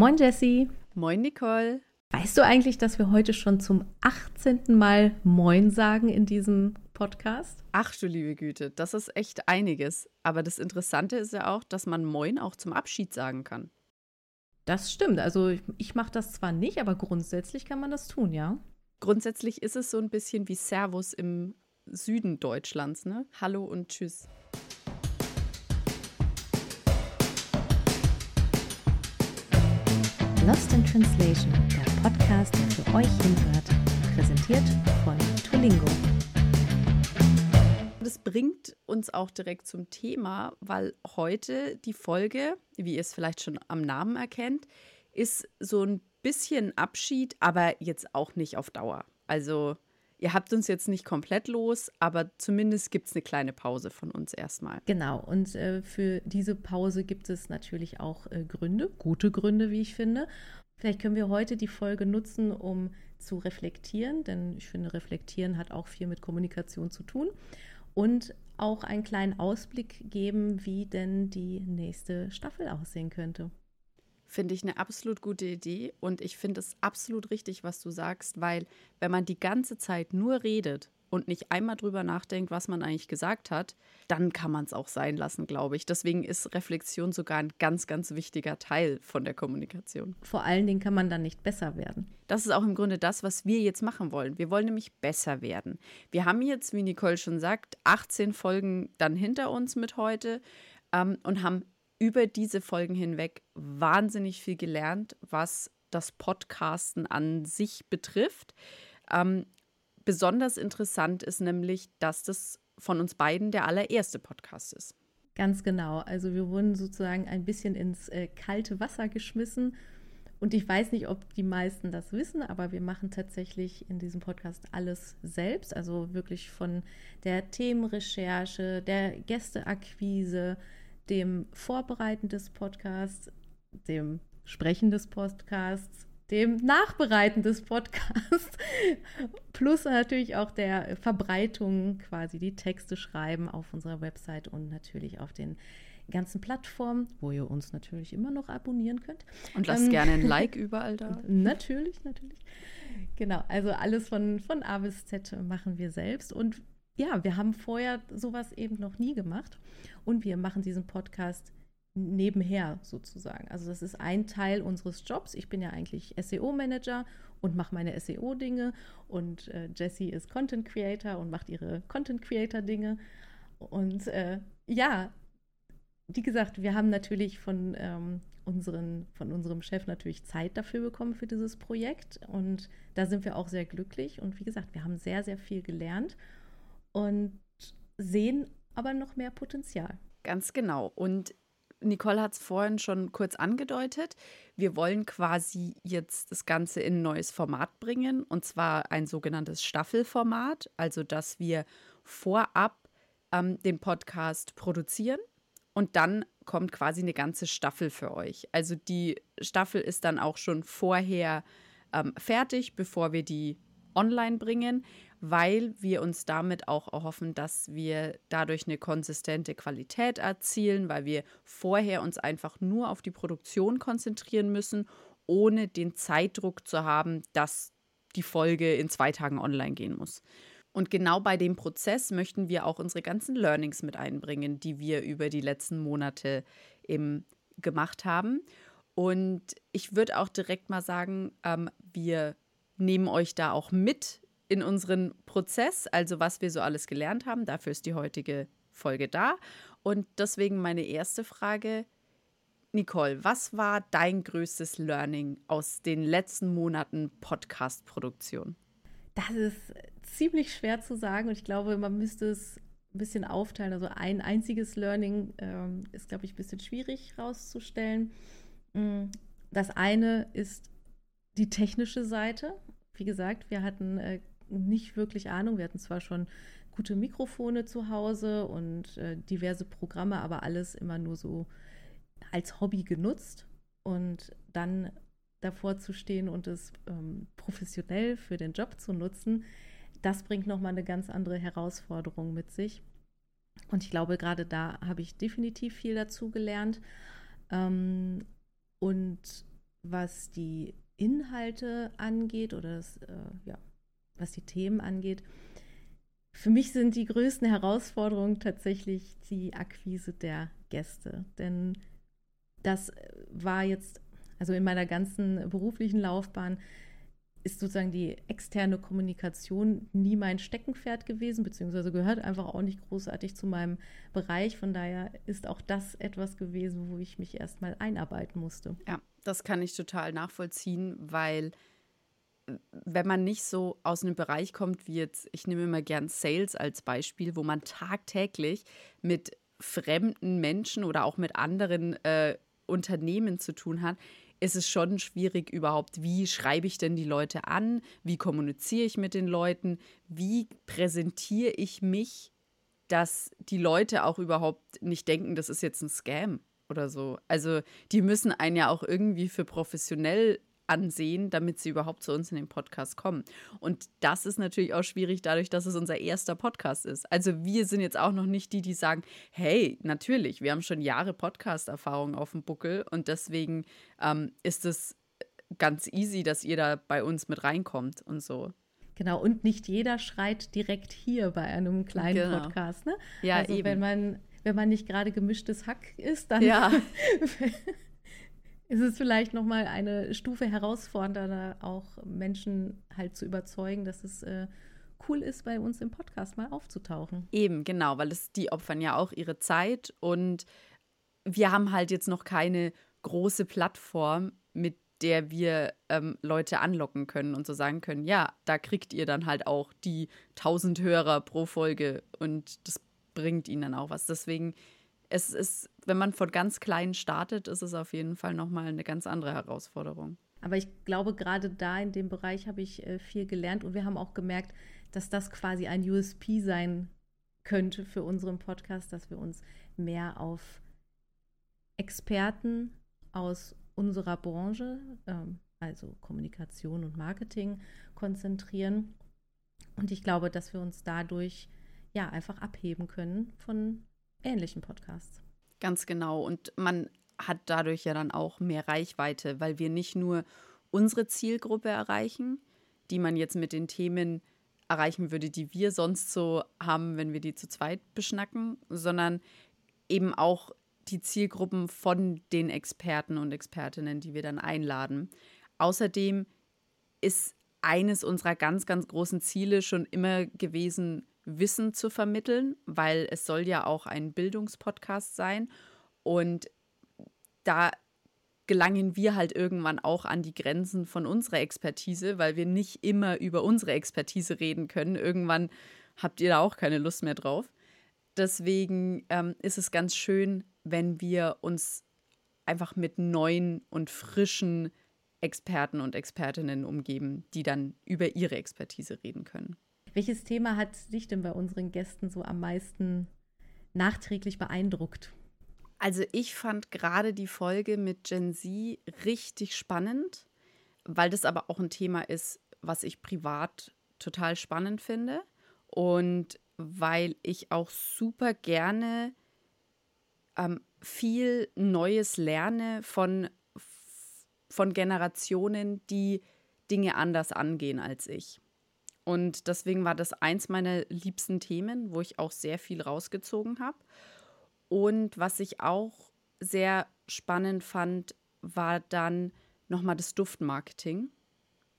Moin Jessie. Moin Nicole. Weißt du eigentlich, dass wir heute schon zum 18. Mal Moin sagen in diesem Podcast? Ach du liebe Güte, das ist echt einiges. Aber das Interessante ist ja auch, dass man Moin auch zum Abschied sagen kann. Das stimmt. Also ich, ich mache das zwar nicht, aber grundsätzlich kann man das tun, ja. Grundsätzlich ist es so ein bisschen wie Servus im Süden Deutschlands, ne? Hallo und Tschüss. Lost in Translation, der Podcast, der für euch hinhört, präsentiert von Tulingo. Das bringt uns auch direkt zum Thema, weil heute die Folge, wie ihr es vielleicht schon am Namen erkennt, ist so ein bisschen Abschied, aber jetzt auch nicht auf Dauer. Also ihr habt uns jetzt nicht komplett los, aber zumindest gibt es eine kleine Pause von uns erstmal. Genau, und äh, für diese Pause gibt es natürlich auch äh, Gründe, gute Gründe, wie ich finde. Vielleicht können wir heute die Folge nutzen, um zu reflektieren, denn ich finde, reflektieren hat auch viel mit Kommunikation zu tun. Und auch einen kleinen Ausblick geben, wie denn die nächste Staffel aussehen könnte. Finde ich eine absolut gute Idee und ich finde es absolut richtig, was du sagst, weil wenn man die ganze Zeit nur redet und nicht einmal drüber nachdenkt, was man eigentlich gesagt hat, dann kann man es auch sein lassen, glaube ich. Deswegen ist Reflexion sogar ein ganz, ganz wichtiger Teil von der Kommunikation. Vor allen Dingen kann man dann nicht besser werden. Das ist auch im Grunde das, was wir jetzt machen wollen. Wir wollen nämlich besser werden. Wir haben jetzt, wie Nicole schon sagt, 18 Folgen dann hinter uns mit heute ähm, und haben über diese Folgen hinweg wahnsinnig viel gelernt, was das Podcasten an sich betrifft. Ähm, besonders interessant ist nämlich, dass das von uns beiden der allererste Podcast ist. Ganz genau. Also wir wurden sozusagen ein bisschen ins äh, kalte Wasser geschmissen. Und ich weiß nicht, ob die meisten das wissen, aber wir machen tatsächlich in diesem Podcast alles selbst. Also wirklich von der Themenrecherche, der Gästeakquise, dem Vorbereiten des Podcasts, dem Sprechen des Podcasts, dem Nachbereiten des Podcasts, plus natürlich auch der Verbreitung, quasi die Texte schreiben auf unserer Website und natürlich auf den ganzen Plattformen, wo ihr uns natürlich immer noch abonnieren könnt. Und lasst ähm, gerne ein Like überall da. Natürlich, natürlich. Genau, also alles von, von A bis Z machen wir selbst. Und ja, wir haben vorher sowas eben noch nie gemacht und wir machen diesen Podcast nebenher sozusagen. Also das ist ein Teil unseres Jobs. Ich bin ja eigentlich SEO-Manager und mache meine SEO-Dinge und äh, Jessie ist Content Creator und macht ihre Content Creator-Dinge. Und äh, ja, wie gesagt, wir haben natürlich von, ähm, unseren, von unserem Chef natürlich Zeit dafür bekommen für dieses Projekt und da sind wir auch sehr glücklich. Und wie gesagt, wir haben sehr, sehr viel gelernt und sehen aber noch mehr Potenzial. Ganz genau. Und Nicole hat es vorhin schon kurz angedeutet. Wir wollen quasi jetzt das Ganze in ein neues Format bringen, und zwar ein sogenanntes Staffelformat, also dass wir vorab ähm, den Podcast produzieren und dann kommt quasi eine ganze Staffel für euch. Also die Staffel ist dann auch schon vorher ähm, fertig, bevor wir die online bringen weil wir uns damit auch erhoffen, dass wir dadurch eine konsistente Qualität erzielen, weil wir vorher uns einfach nur auf die Produktion konzentrieren müssen, ohne den Zeitdruck zu haben, dass die Folge in zwei Tagen online gehen muss. Und genau bei dem Prozess möchten wir auch unsere ganzen Learnings mit einbringen, die wir über die letzten Monate eben gemacht haben. Und ich würde auch direkt mal sagen, ähm, wir nehmen euch da auch mit in unseren Prozess, also was wir so alles gelernt haben. Dafür ist die heutige Folge da. Und deswegen meine erste Frage. Nicole, was war dein größtes Learning aus den letzten Monaten Podcast-Produktion? Das ist ziemlich schwer zu sagen und ich glaube, man müsste es ein bisschen aufteilen. Also ein einziges Learning ähm, ist, glaube ich, ein bisschen schwierig herauszustellen. Mm, das eine ist die technische Seite. Wie gesagt, wir hatten äh, nicht wirklich Ahnung. Wir hatten zwar schon gute Mikrofone zu Hause und äh, diverse Programme, aber alles immer nur so als Hobby genutzt. Und dann davor zu stehen und es ähm, professionell für den Job zu nutzen, das bringt nochmal eine ganz andere Herausforderung mit sich. Und ich glaube, gerade da habe ich definitiv viel dazu gelernt. Ähm, und was die Inhalte angeht oder das, äh, ja, was die Themen angeht. Für mich sind die größten Herausforderungen tatsächlich die Akquise der Gäste. Denn das war jetzt, also in meiner ganzen beruflichen Laufbahn, ist sozusagen die externe Kommunikation nie mein Steckenpferd gewesen, beziehungsweise gehört einfach auch nicht großartig zu meinem Bereich. Von daher ist auch das etwas gewesen, wo ich mich erstmal einarbeiten musste. Ja, das kann ich total nachvollziehen, weil wenn man nicht so aus einem Bereich kommt wie jetzt, ich nehme immer gern Sales als Beispiel, wo man tagtäglich mit fremden Menschen oder auch mit anderen äh, Unternehmen zu tun hat, ist es schon schwierig überhaupt, wie schreibe ich denn die Leute an, wie kommuniziere ich mit den Leuten, wie präsentiere ich mich, dass die Leute auch überhaupt nicht denken, das ist jetzt ein Scam oder so. Also die müssen einen ja auch irgendwie für professionell ansehen, damit sie überhaupt zu uns in den Podcast kommen. Und das ist natürlich auch schwierig dadurch, dass es unser erster Podcast ist. Also wir sind jetzt auch noch nicht die, die sagen, hey, natürlich, wir haben schon Jahre Podcast-Erfahrung auf dem Buckel und deswegen ähm, ist es ganz easy, dass ihr da bei uns mit reinkommt und so. Genau, und nicht jeder schreit direkt hier bei einem kleinen genau. Podcast. Ne? Ja, also eben. wenn man wenn man nicht gerade gemischtes Hack ist, dann ja. ist es vielleicht noch mal eine Stufe herausfordernder, auch Menschen halt zu überzeugen, dass es äh, cool ist, bei uns im Podcast mal aufzutauchen. Eben, genau, weil es, die opfern ja auch ihre Zeit und wir haben halt jetzt noch keine große Plattform, mit der wir ähm, Leute anlocken können und so sagen können, ja, da kriegt ihr dann halt auch die 1000 Hörer pro Folge und das bringt ihnen dann auch was. Deswegen es ist, wenn man von ganz klein startet, ist es auf jeden Fall nochmal eine ganz andere Herausforderung. Aber ich glaube, gerade da in dem Bereich habe ich äh, viel gelernt und wir haben auch gemerkt, dass das quasi ein USP sein könnte für unseren Podcast, dass wir uns mehr auf Experten aus unserer Branche, ähm, also Kommunikation und Marketing, konzentrieren. Und ich glaube, dass wir uns dadurch ja einfach abheben können von ähnlichen Podcasts. Ganz genau. Und man hat dadurch ja dann auch mehr Reichweite, weil wir nicht nur unsere Zielgruppe erreichen, die man jetzt mit den Themen erreichen würde, die wir sonst so haben, wenn wir die zu zweit beschnacken, sondern eben auch die Zielgruppen von den Experten und Expertinnen, die wir dann einladen. Außerdem ist eines unserer ganz, ganz großen Ziele schon immer gewesen, Wissen zu vermitteln, weil es soll ja auch ein Bildungspodcast sein. Und da gelangen wir halt irgendwann auch an die Grenzen von unserer Expertise, weil wir nicht immer über unsere Expertise reden können. Irgendwann habt ihr da auch keine Lust mehr drauf. Deswegen ähm, ist es ganz schön, wenn wir uns einfach mit neuen und frischen Experten und Expertinnen umgeben, die dann über ihre Expertise reden können. Welches Thema hat dich denn bei unseren Gästen so am meisten nachträglich beeindruckt? Also ich fand gerade die Folge mit Gen Z richtig spannend, weil das aber auch ein Thema ist, was ich privat total spannend finde und weil ich auch super gerne ähm, viel Neues lerne von, von Generationen, die Dinge anders angehen als ich. Und deswegen war das eins meiner liebsten Themen, wo ich auch sehr viel rausgezogen habe. Und was ich auch sehr spannend fand, war dann nochmal das Duftmarketing.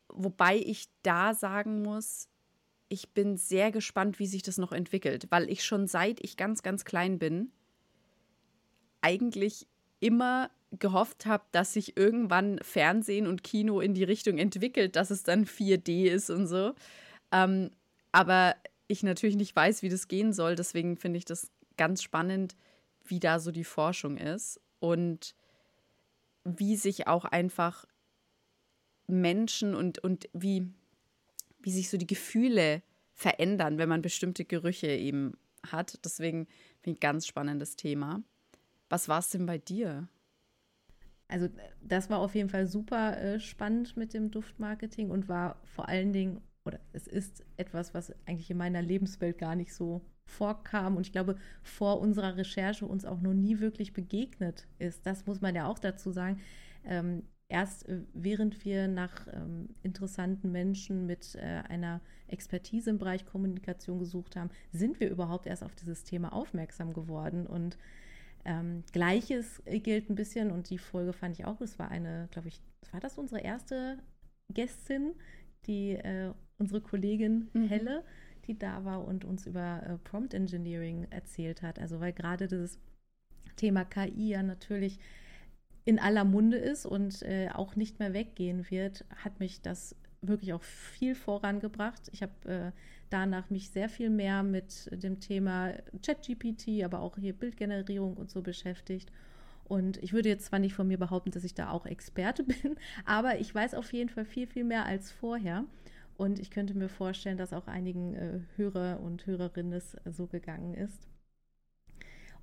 Wobei ich da sagen muss, ich bin sehr gespannt, wie sich das noch entwickelt, weil ich schon seit ich ganz, ganz klein bin, eigentlich immer gehofft habe, dass sich irgendwann Fernsehen und Kino in die Richtung entwickelt, dass es dann 4D ist und so. Ähm, aber ich natürlich nicht weiß, wie das gehen soll. Deswegen finde ich das ganz spannend, wie da so die Forschung ist und wie sich auch einfach Menschen und, und wie, wie sich so die Gefühle verändern, wenn man bestimmte Gerüche eben hat. Deswegen finde ich ein ganz spannendes Thema. Was war es denn bei dir? Also das war auf jeden Fall super äh, spannend mit dem Duftmarketing und war vor allen Dingen oder es ist etwas, was eigentlich in meiner Lebenswelt gar nicht so vorkam und ich glaube, vor unserer Recherche uns auch noch nie wirklich begegnet ist. Das muss man ja auch dazu sagen. Ähm, erst äh, während wir nach ähm, interessanten Menschen mit äh, einer Expertise im Bereich Kommunikation gesucht haben, sind wir überhaupt erst auf dieses Thema aufmerksam geworden. Und ähm, Gleiches gilt ein bisschen, und die Folge fand ich auch, es war eine, glaube ich, war das unsere erste Gästin, die äh, unsere Kollegin mhm. Helle, die da war und uns über äh, Prompt Engineering erzählt hat. Also weil gerade das Thema KI ja natürlich in aller Munde ist und äh, auch nicht mehr weggehen wird, hat mich das wirklich auch viel vorangebracht. Ich habe äh, danach mich sehr viel mehr mit dem Thema ChatGPT, aber auch hier Bildgenerierung und so beschäftigt. Und ich würde jetzt zwar nicht von mir behaupten, dass ich da auch Experte bin, aber ich weiß auf jeden Fall viel, viel mehr als vorher. Und ich könnte mir vorstellen, dass auch einigen äh, Hörer und Hörerinnen es so gegangen ist.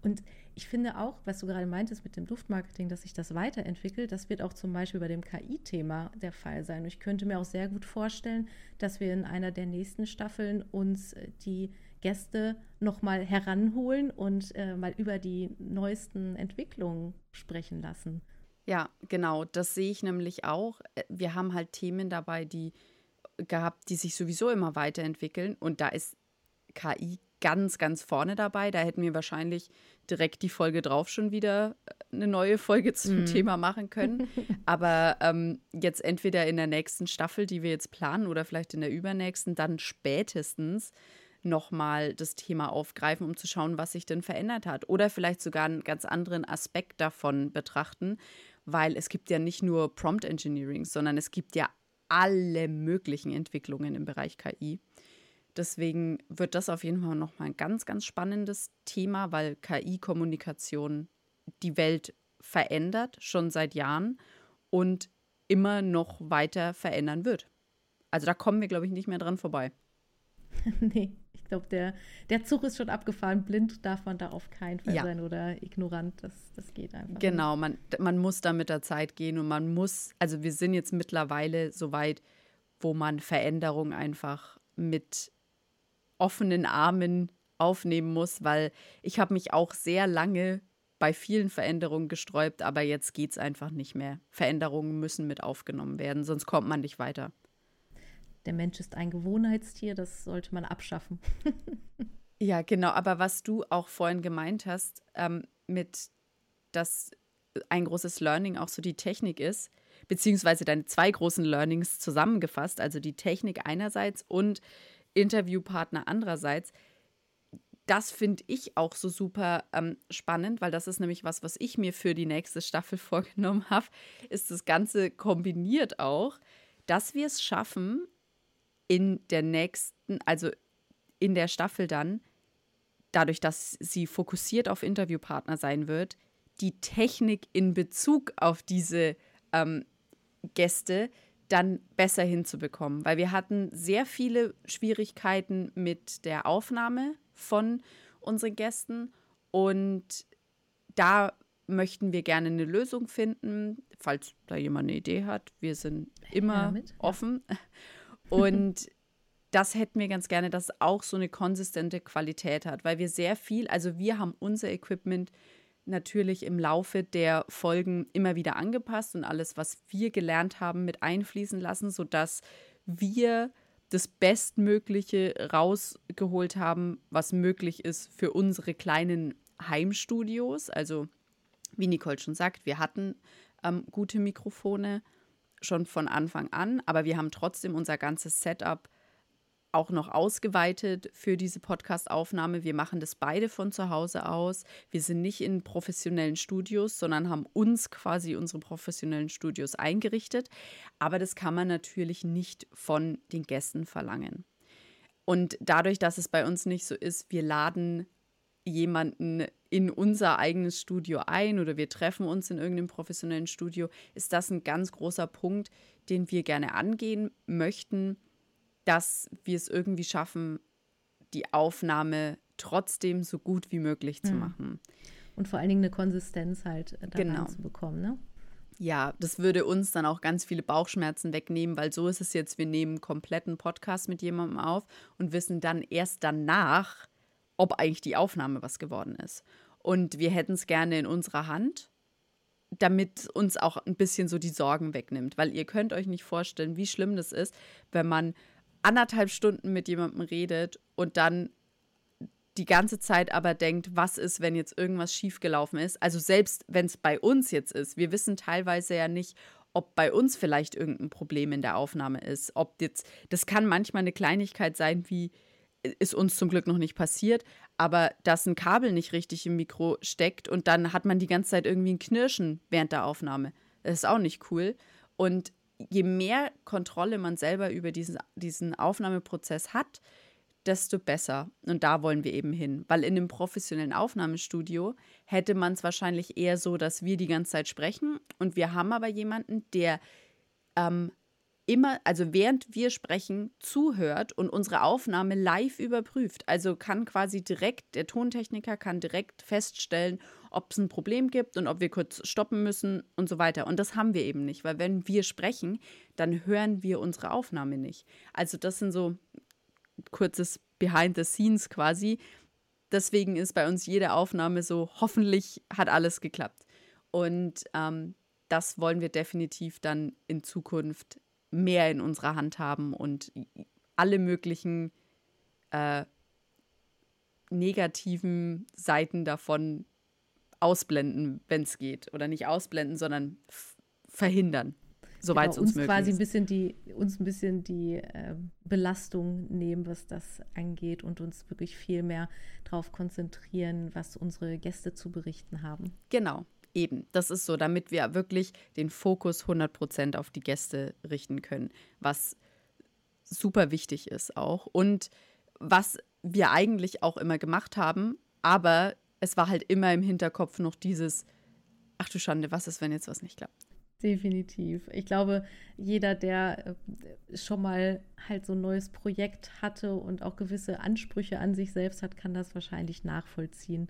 Und ich finde auch, was du gerade meintest mit dem Duftmarketing, dass sich das weiterentwickelt, das wird auch zum Beispiel bei dem KI-Thema der Fall sein. Ich könnte mir auch sehr gut vorstellen, dass wir in einer der nächsten Staffeln uns äh, die Gäste nochmal heranholen und äh, mal über die neuesten Entwicklungen sprechen lassen. Ja, genau, das sehe ich nämlich auch. Äh, wir haben halt Themen dabei, die gehabt, die sich sowieso immer weiterentwickeln und da ist KI ganz, ganz vorne dabei. Da hätten wir wahrscheinlich direkt die Folge drauf schon wieder äh, eine neue Folge zum mm. Thema machen können. Aber ähm, jetzt entweder in der nächsten Staffel, die wir jetzt planen, oder vielleicht in der übernächsten, dann spätestens nochmal das Thema aufgreifen, um zu schauen, was sich denn verändert hat. Oder vielleicht sogar einen ganz anderen Aspekt davon betrachten, weil es gibt ja nicht nur Prompt Engineering, sondern es gibt ja alle möglichen Entwicklungen im Bereich KI. Deswegen wird das auf jeden Fall nochmal ein ganz, ganz spannendes Thema, weil KI-Kommunikation die Welt verändert, schon seit Jahren und immer noch weiter verändern wird. Also da kommen wir, glaube ich, nicht mehr dran vorbei. nee, glaube, der, der Zug ist schon abgefahren. Blind darf man da auf keinen Fall ja. sein oder ignorant. Das, das geht einfach. Genau, man, man muss da mit der Zeit gehen und man muss, also wir sind jetzt mittlerweile so weit, wo man Veränderung einfach mit offenen Armen aufnehmen muss, weil ich habe mich auch sehr lange bei vielen Veränderungen gesträubt, aber jetzt geht es einfach nicht mehr. Veränderungen müssen mit aufgenommen werden, sonst kommt man nicht weiter. Der Mensch ist ein Gewohnheitstier, das sollte man abschaffen. ja, genau, aber was du auch vorhin gemeint hast, ähm, mit dass ein großes Learning auch so die Technik ist, beziehungsweise deine zwei großen Learnings zusammengefasst, also die Technik einerseits und Interviewpartner andererseits. Das finde ich auch so super ähm, spannend, weil das ist nämlich was, was ich mir für die nächste Staffel vorgenommen habe, ist das Ganze kombiniert auch, dass wir es schaffen, in der nächsten, also in der Staffel dann, dadurch, dass sie fokussiert auf Interviewpartner sein wird, die Technik in Bezug auf diese ähm, Gäste dann besser hinzubekommen, weil wir hatten sehr viele Schwierigkeiten mit der Aufnahme von unseren Gästen und da möchten wir gerne eine Lösung finden, falls da jemand eine Idee hat. Wir sind immer ja, offen und das hätten wir ganz gerne, dass es auch so eine konsistente Qualität hat, weil wir sehr viel, also wir haben unser Equipment natürlich im Laufe der Folgen immer wieder angepasst und alles, was wir gelernt haben, mit einfließen lassen, sodass wir das Bestmögliche rausgeholt haben, was möglich ist für unsere kleinen Heimstudios. Also, wie Nicole schon sagt, wir hatten ähm, gute Mikrofone schon von Anfang an, aber wir haben trotzdem unser ganzes Setup auch noch ausgeweitet für diese Podcast-Aufnahme. Wir machen das beide von zu Hause aus. Wir sind nicht in professionellen Studios, sondern haben uns quasi unsere professionellen Studios eingerichtet. Aber das kann man natürlich nicht von den Gästen verlangen. Und dadurch, dass es bei uns nicht so ist, wir laden jemanden in unser eigenes Studio ein oder wir treffen uns in irgendeinem professionellen Studio, ist das ein ganz großer Punkt, den wir gerne angehen möchten dass wir es irgendwie schaffen, die Aufnahme trotzdem so gut wie möglich zu mhm. machen. Und vor allen Dingen eine Konsistenz halt äh, daran genau. zu bekommen, ne? Ja, das würde uns dann auch ganz viele Bauchschmerzen wegnehmen, weil so ist es jetzt, wir nehmen kompletten Podcast mit jemandem auf und wissen dann erst danach, ob eigentlich die Aufnahme was geworden ist. Und wir hätten es gerne in unserer Hand damit uns auch ein bisschen so die Sorgen wegnimmt. Weil ihr könnt euch nicht vorstellen, wie schlimm das ist, wenn man anderthalb Stunden mit jemandem redet und dann die ganze Zeit aber denkt, was ist, wenn jetzt irgendwas schiefgelaufen ist. Also selbst wenn es bei uns jetzt ist, wir wissen teilweise ja nicht, ob bei uns vielleicht irgendein Problem in der Aufnahme ist. Ob jetzt, das kann manchmal eine Kleinigkeit sein, wie ist uns zum Glück noch nicht passiert, aber dass ein Kabel nicht richtig im Mikro steckt und dann hat man die ganze Zeit irgendwie ein Knirschen während der Aufnahme. Das ist auch nicht cool. Und je mehr Kontrolle man selber über diesen, diesen Aufnahmeprozess hat, desto besser. Und da wollen wir eben hin. Weil in einem professionellen Aufnahmestudio hätte man es wahrscheinlich eher so, dass wir die ganze Zeit sprechen. Und wir haben aber jemanden, der ähm, immer, also während wir sprechen, zuhört und unsere Aufnahme live überprüft. Also kann quasi direkt, der Tontechniker kann direkt feststellen, ob es ein Problem gibt und ob wir kurz stoppen müssen und so weiter. Und das haben wir eben nicht, weil wenn wir sprechen, dann hören wir unsere Aufnahme nicht. Also das sind so kurzes Behind the Scenes quasi. Deswegen ist bei uns jede Aufnahme so, hoffentlich hat alles geklappt. Und ähm, das wollen wir definitiv dann in Zukunft mehr in unserer Hand haben und alle möglichen äh, negativen Seiten davon ausblenden, wenn es geht. Oder nicht ausblenden, sondern verhindern, soweit genau, es uns, uns möglich quasi ein bisschen die uns ein bisschen die äh, Belastung nehmen, was das angeht und uns wirklich viel mehr darauf konzentrieren, was unsere Gäste zu berichten haben. Genau. Eben, das ist so, damit wir wirklich den Fokus 100% auf die Gäste richten können, was super wichtig ist auch und was wir eigentlich auch immer gemacht haben, aber es war halt immer im Hinterkopf noch dieses, ach du Schande, was ist, wenn jetzt was nicht klappt? Definitiv. Ich glaube, jeder, der äh, schon mal halt so ein neues Projekt hatte und auch gewisse Ansprüche an sich selbst hat, kann das wahrscheinlich nachvollziehen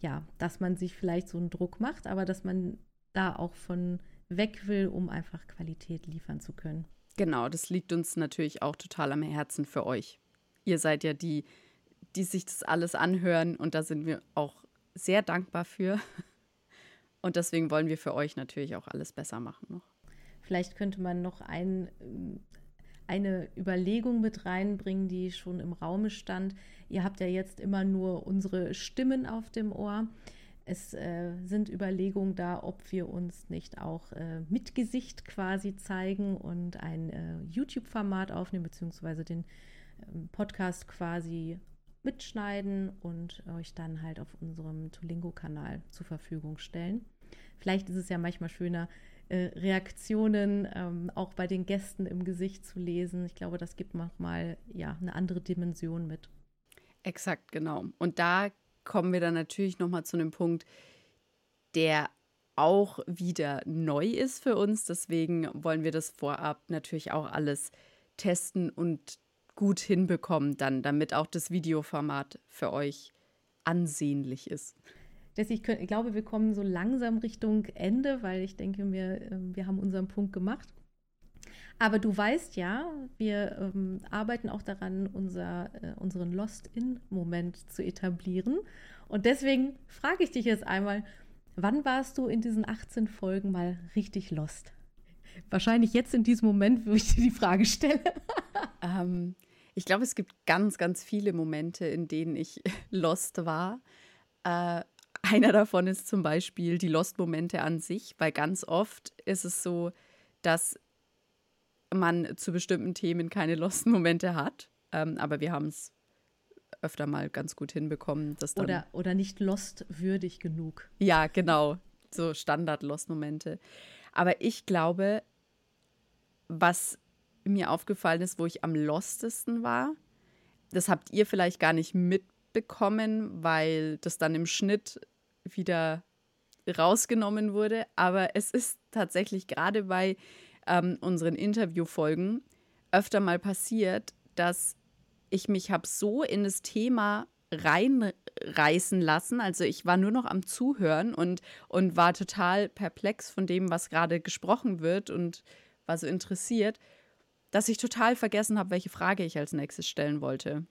ja, dass man sich vielleicht so einen Druck macht, aber dass man da auch von weg will, um einfach Qualität liefern zu können. Genau, das liegt uns natürlich auch total am Herzen für euch. Ihr seid ja die, die sich das alles anhören und da sind wir auch sehr dankbar für. Und deswegen wollen wir für euch natürlich auch alles besser machen noch. Vielleicht könnte man noch ein, eine Überlegung mit reinbringen, die schon im Raume stand. Ihr habt ja jetzt immer nur unsere Stimmen auf dem Ohr. Es äh, sind Überlegungen da, ob wir uns nicht auch äh, mit Gesicht quasi zeigen und ein äh, YouTube-Format aufnehmen, beziehungsweise den ähm, Podcast quasi mitschneiden und euch dann halt auf unserem Tolingo-Kanal zur Verfügung stellen. Vielleicht ist es ja manchmal schöner, äh, Reaktionen ähm, auch bei den Gästen im Gesicht zu lesen. Ich glaube, das gibt manchmal ja eine andere Dimension mit. Exakt, genau. Und da kommen wir dann natürlich nochmal zu einem Punkt, der auch wieder neu ist für uns. Deswegen wollen wir das vorab natürlich auch alles testen und gut hinbekommen, dann, damit auch das Videoformat für euch ansehnlich ist. Deswegen ich, ich glaube, wir kommen so langsam Richtung Ende, weil ich denke, wir, ähm, wir haben unseren Punkt gemacht. Aber du weißt ja, wir ähm, arbeiten auch daran, unser, äh, unseren Lost-In-Moment zu etablieren. Und deswegen frage ich dich jetzt einmal, wann warst du in diesen 18 Folgen mal richtig lost? Wahrscheinlich jetzt in diesem Moment, wo ich dir die Frage stelle. ähm, ich glaube, es gibt ganz, ganz viele Momente, in denen ich lost war. Äh, einer davon ist zum Beispiel die Lost-Momente an sich, weil ganz oft ist es so, dass man zu bestimmten Themen keine Lost-Momente hat. Ähm, aber wir haben es öfter mal ganz gut hinbekommen. Dass dann oder, oder nicht Lost-würdig genug. Ja, genau. So Standard-Lost-Momente. Aber ich glaube, was mir aufgefallen ist, wo ich am lostesten war, das habt ihr vielleicht gar nicht mitbekommen, weil das dann im Schnitt wieder rausgenommen wurde. Aber es ist tatsächlich gerade bei ähm, unseren Interviewfolgen öfter mal passiert, dass ich mich habe so in das Thema reinreißen lassen. Also ich war nur noch am Zuhören und, und war total perplex von dem, was gerade gesprochen wird und war so interessiert, dass ich total vergessen habe, welche Frage ich als nächstes stellen wollte.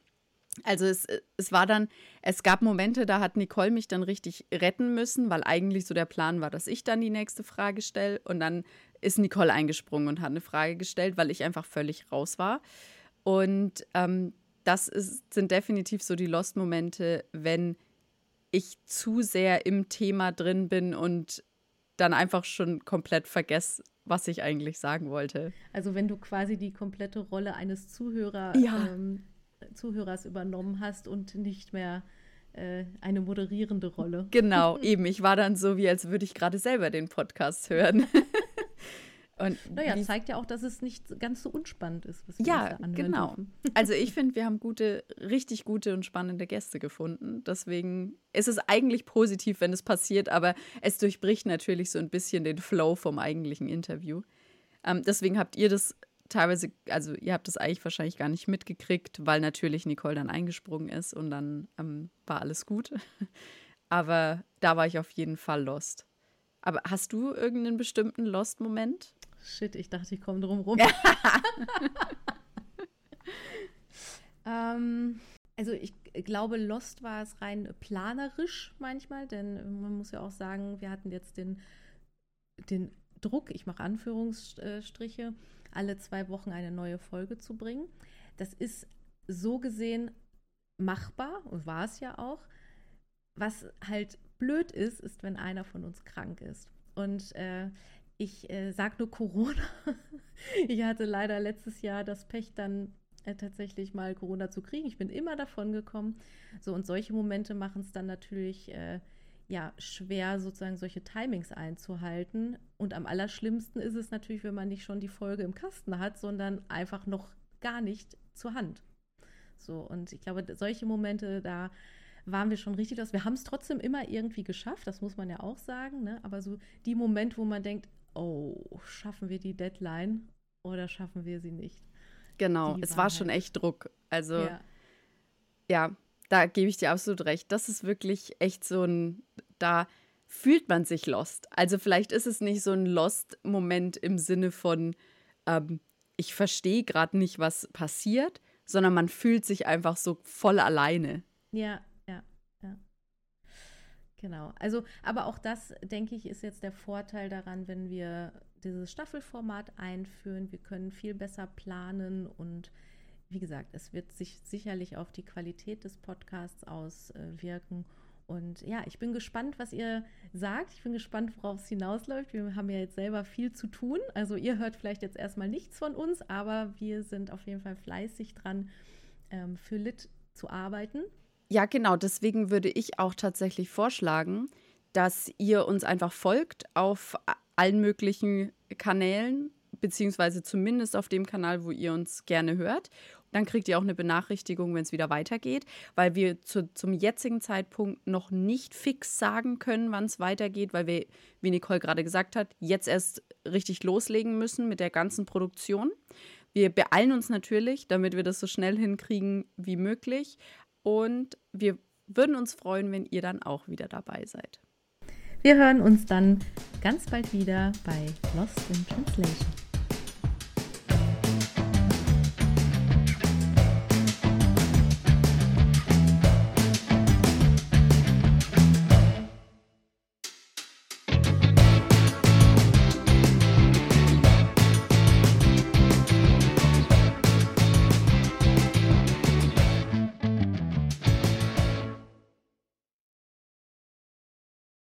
Also es, es war dann, es gab Momente, da hat Nicole mich dann richtig retten müssen, weil eigentlich so der Plan war, dass ich dann die nächste Frage stelle. Und dann ist Nicole eingesprungen und hat eine Frage gestellt, weil ich einfach völlig raus war. Und ähm, das ist, sind definitiv so die Lost-Momente, wenn ich zu sehr im Thema drin bin und dann einfach schon komplett vergesse, was ich eigentlich sagen wollte. Also wenn du quasi die komplette Rolle eines Zuhörer, ja. ähm, Zuhörers übernommen hast und nicht mehr äh, eine moderierende Rolle. Genau, eben. Ich war dann so, wie als würde ich gerade selber den Podcast hören. Und naja, zeigt ja auch, dass es nicht ganz so unspannend ist, was wir ja, da genau. Dürfen. Also ich finde, wir haben gute, richtig gute und spannende Gäste gefunden. Deswegen ist es eigentlich positiv, wenn es passiert, aber es durchbricht natürlich so ein bisschen den Flow vom eigentlichen Interview. Ähm, deswegen habt ihr das teilweise, also ihr habt das eigentlich wahrscheinlich gar nicht mitgekriegt, weil natürlich Nicole dann eingesprungen ist und dann ähm, war alles gut. aber da war ich auf jeden Fall lost. Aber hast du irgendeinen bestimmten Lost-Moment? Shit, ich dachte, ich komme drum rum. ähm, also ich glaube, Lost war es rein planerisch manchmal, denn man muss ja auch sagen, wir hatten jetzt den, den Druck, ich mache Anführungsstriche, alle zwei Wochen eine neue Folge zu bringen. Das ist so gesehen machbar und war es ja auch. Was halt blöd ist, ist, wenn einer von uns krank ist. Und äh, ich äh, sage nur Corona. ich hatte leider letztes Jahr das Pech, dann äh, tatsächlich mal Corona zu kriegen. Ich bin immer davon gekommen. So, und solche Momente machen es dann natürlich äh, ja schwer, sozusagen solche Timings einzuhalten. Und am allerschlimmsten ist es natürlich, wenn man nicht schon die Folge im Kasten hat, sondern einfach noch gar nicht zur Hand. So, und ich glaube, solche Momente, da waren wir schon richtig los. Wir haben es trotzdem immer irgendwie geschafft, das muss man ja auch sagen. Ne? Aber so die Momente, wo man denkt, oh, schaffen wir die Deadline oder schaffen wir sie nicht? Genau, es war halt. schon echt Druck. Also ja. ja, da gebe ich dir absolut recht. Das ist wirklich echt so ein, da fühlt man sich lost. Also vielleicht ist es nicht so ein Lost-Moment im Sinne von, ähm, ich verstehe gerade nicht, was passiert, sondern man fühlt sich einfach so voll alleine. Ja, Genau. Also, aber auch das, denke ich, ist jetzt der Vorteil daran, wenn wir dieses Staffelformat einführen. Wir können viel besser planen und wie gesagt, es wird sich sicherlich auf die Qualität des Podcasts auswirken. Und ja, ich bin gespannt, was ihr sagt. Ich bin gespannt, worauf es hinausläuft. Wir haben ja jetzt selber viel zu tun. Also ihr hört vielleicht jetzt erstmal nichts von uns, aber wir sind auf jeden Fall fleißig dran, ähm, für Lit zu arbeiten. Ja, genau. Deswegen würde ich auch tatsächlich vorschlagen, dass ihr uns einfach folgt auf allen möglichen Kanälen, beziehungsweise zumindest auf dem Kanal, wo ihr uns gerne hört. Dann kriegt ihr auch eine Benachrichtigung, wenn es wieder weitergeht, weil wir zu, zum jetzigen Zeitpunkt noch nicht fix sagen können, wann es weitergeht, weil wir, wie Nicole gerade gesagt hat, jetzt erst richtig loslegen müssen mit der ganzen Produktion. Wir beeilen uns natürlich, damit wir das so schnell hinkriegen wie möglich. Und wir würden uns freuen, wenn ihr dann auch wieder dabei seid. Wir hören uns dann ganz bald wieder bei Lost in Translation.